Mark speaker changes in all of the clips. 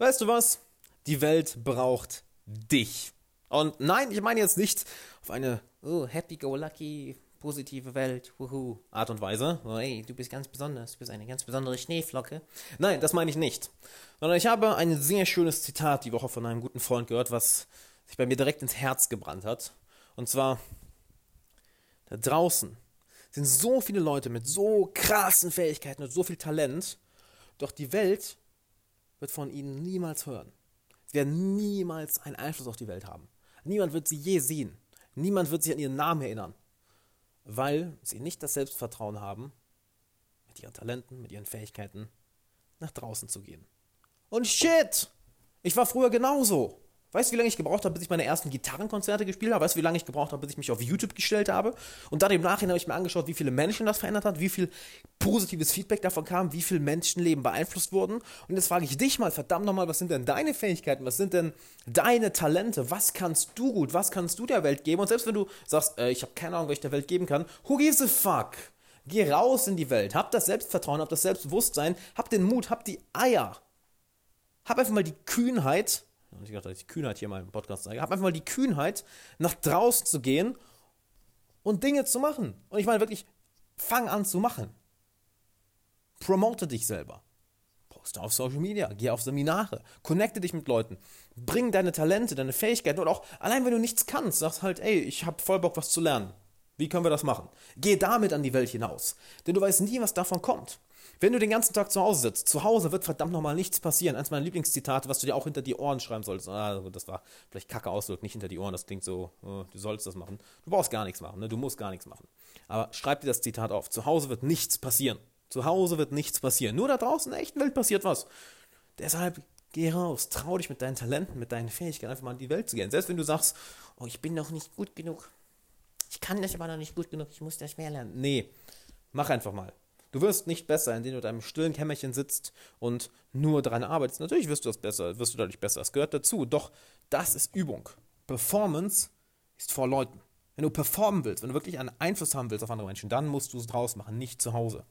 Speaker 1: Weißt du was? Die Welt braucht dich. Und nein, ich meine jetzt nicht auf eine oh, happy-go-lucky, positive Welt, wuhu, Art und Weise. Oh, hey, du bist ganz besonders, du bist eine ganz besondere Schneeflocke. Nein, das meine ich nicht. Sondern ich habe ein sehr schönes Zitat die Woche von einem guten Freund gehört, was sich bei mir direkt ins Herz gebrannt hat. Und zwar, da draußen sind so viele Leute mit so krassen Fähigkeiten und so viel Talent, doch die Welt wird von ihnen niemals hören. Sie werden niemals einen Einfluss auf die Welt haben. Niemand wird sie je sehen. Niemand wird sich an ihren Namen erinnern, weil sie nicht das Selbstvertrauen haben, mit ihren Talenten, mit ihren Fähigkeiten nach draußen zu gehen. Und shit! Ich war früher genauso. Weißt du, wie lange ich gebraucht habe, bis ich meine ersten Gitarrenkonzerte gespielt habe? Weißt du, wie lange ich gebraucht habe, bis ich mich auf YouTube gestellt habe? Und dann im Nachhinein habe ich mir angeschaut, wie viele Menschen das verändert hat, wie viel positives Feedback davon kam, wie viel Menschenleben beeinflusst wurden. Und jetzt frage ich dich mal, verdammt nochmal, was sind denn deine Fähigkeiten? Was sind denn deine Talente? Was kannst du gut? Was kannst du der Welt geben? Und selbst wenn du sagst, äh, ich habe keine Ahnung, was ich der Welt geben kann, who gives a fuck? Geh raus in die Welt, hab das Selbstvertrauen, hab das Selbstbewusstsein, hab den Mut, hab die Eier. Hab einfach mal die Kühnheit, und ich dachte, dass ich die Kühnheit hier mal im Podcast zeige, hab einfach mal die Kühnheit, nach draußen zu gehen und Dinge zu machen. Und ich meine wirklich, fang an zu machen. Promote dich selber. Poste auf Social Media, geh auf Seminare, connecte dich mit Leuten, bring deine Talente, deine Fähigkeiten und auch allein wenn du nichts kannst, sagst halt, ey, ich hab voll Bock, was zu lernen. Wie können wir das machen? Geh damit an die Welt hinaus. Denn du weißt nie, was davon kommt. Wenn du den ganzen Tag zu Hause sitzt, zu Hause wird verdammt nochmal nichts passieren. Eins meiner Lieblingszitate, was du dir auch hinter die Ohren schreiben solltest. Ah, das war vielleicht kacke Ausdruck, nicht hinter die Ohren, das klingt so, oh, du sollst das machen. Du brauchst gar nichts machen, ne? du musst gar nichts machen. Aber schreib dir das Zitat auf. Zu Hause wird nichts passieren. Zu Hause wird nichts passieren. Nur da draußen in der echten Welt passiert was. Deshalb geh raus, trau dich mit deinen Talenten, mit deinen Fähigkeiten einfach mal in die Welt zu gehen. Selbst wenn du sagst, oh, ich bin noch nicht gut genug. Ich kann das aber noch nicht gut genug, ich muss das mehr lernen. Nee, mach einfach mal. Du wirst nicht besser, indem du in deinem stillen Kämmerchen sitzt und nur daran arbeitest. Natürlich wirst du das besser, wirst du dadurch besser. Das gehört dazu. Doch das ist Übung. Performance ist vor Leuten. Wenn du performen willst, wenn du wirklich einen Einfluss haben willst auf andere Menschen, dann musst du es draus machen, nicht zu Hause.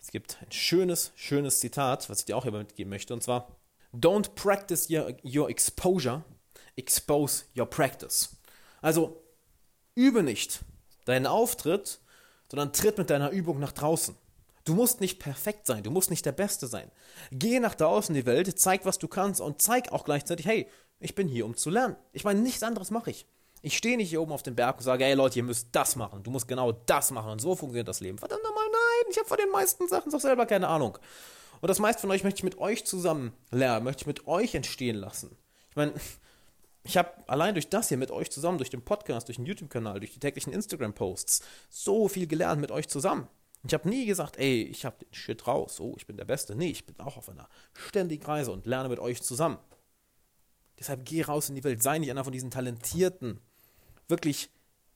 Speaker 1: Es gibt ein schönes, schönes Zitat, was ich dir auch hier mitgeben möchte, und zwar: Don't practice your, your exposure, expose your practice. Also, übe nicht deinen Auftritt, sondern tritt mit deiner Übung nach draußen. Du musst nicht perfekt sein, du musst nicht der Beste sein. Geh nach draußen in die Welt, zeig, was du kannst und zeig auch gleichzeitig, hey, ich bin hier, um zu lernen. Ich meine, nichts anderes mache ich. Ich stehe nicht hier oben auf dem Berg und sage, hey Leute, ihr müsst das machen, du musst genau das machen und so funktioniert das Leben. Verdammt nochmal, nein, ich habe von den meisten Sachen doch selber keine Ahnung. Und das meiste von euch möchte ich mit euch zusammen lernen, möchte ich mit euch entstehen lassen. Ich meine, ich habe allein durch das hier mit euch zusammen, durch den Podcast, durch den YouTube-Kanal, durch die täglichen Instagram-Posts so viel gelernt mit euch zusammen. Ich habe nie gesagt, ey, ich habe den Shit raus, oh, ich bin der Beste. Nee, ich bin auch auf einer ständigen Reise und lerne mit euch zusammen. Deshalb geh raus in die Welt, sei nicht einer von diesen talentierten, wirklich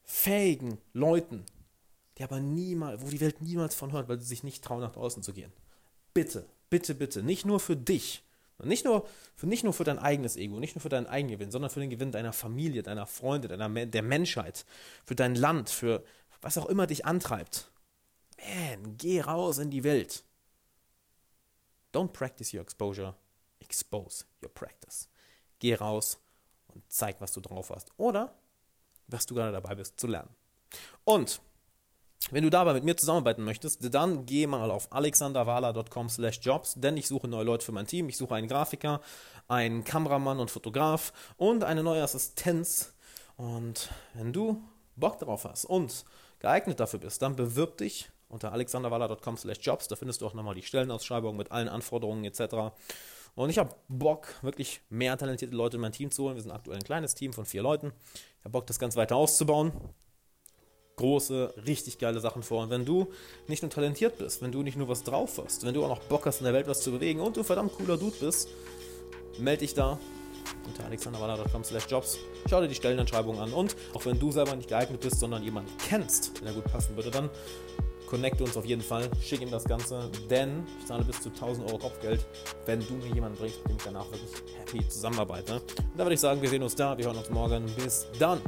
Speaker 1: fähigen Leuten, die aber niemals, wo die Welt niemals von hört, weil sie sich nicht trauen, nach draußen zu gehen. Bitte, bitte, bitte, nicht nur für dich, nicht nur, für, nicht nur für dein eigenes Ego, nicht nur für deinen eigenen Gewinn, sondern für den Gewinn deiner Familie, deiner Freunde, deiner, der Menschheit, für dein Land, für was auch immer dich antreibt man, geh raus in die Welt. Don't practice your exposure, expose your practice. Geh raus und zeig, was du drauf hast. Oder was du gerade dabei bist zu lernen. Und wenn du dabei mit mir zusammenarbeiten möchtest, dann geh mal auf alexanderwala.com slash jobs, denn ich suche neue Leute für mein Team. Ich suche einen Grafiker, einen Kameramann und Fotograf und eine neue Assistenz. Und wenn du Bock darauf hast und geeignet dafür bist, dann bewirb dich unter alexanderwaller.com slash jobs. Da findest du auch nochmal die Stellenausschreibung mit allen Anforderungen etc. Und ich habe Bock, wirklich mehr talentierte Leute in mein Team zu holen. Wir sind aktuell ein kleines Team von vier Leuten. Ich habe Bock, das Ganze weiter auszubauen. Große, richtig geile Sachen vor. Und wenn du nicht nur talentiert bist, wenn du nicht nur was drauf hast, wenn du auch noch Bock hast, in der Welt was zu bewegen und du verdammt cooler Dude bist, melde dich da unter alexanderwaller.com slash jobs. Schau dir die Stellenanschreibung an und auch wenn du selber nicht geeignet bist, sondern jemanden kennst, der gut passen würde, dann connecte uns auf jeden Fall, schick ihm das Ganze, denn ich zahle bis zu 1000 Euro Kopfgeld, wenn du mir jemanden bringst, mit dem ich danach wirklich happy zusammenarbeite. Und da würde ich sagen, wir sehen uns da, wir hören uns morgen. Bis dann!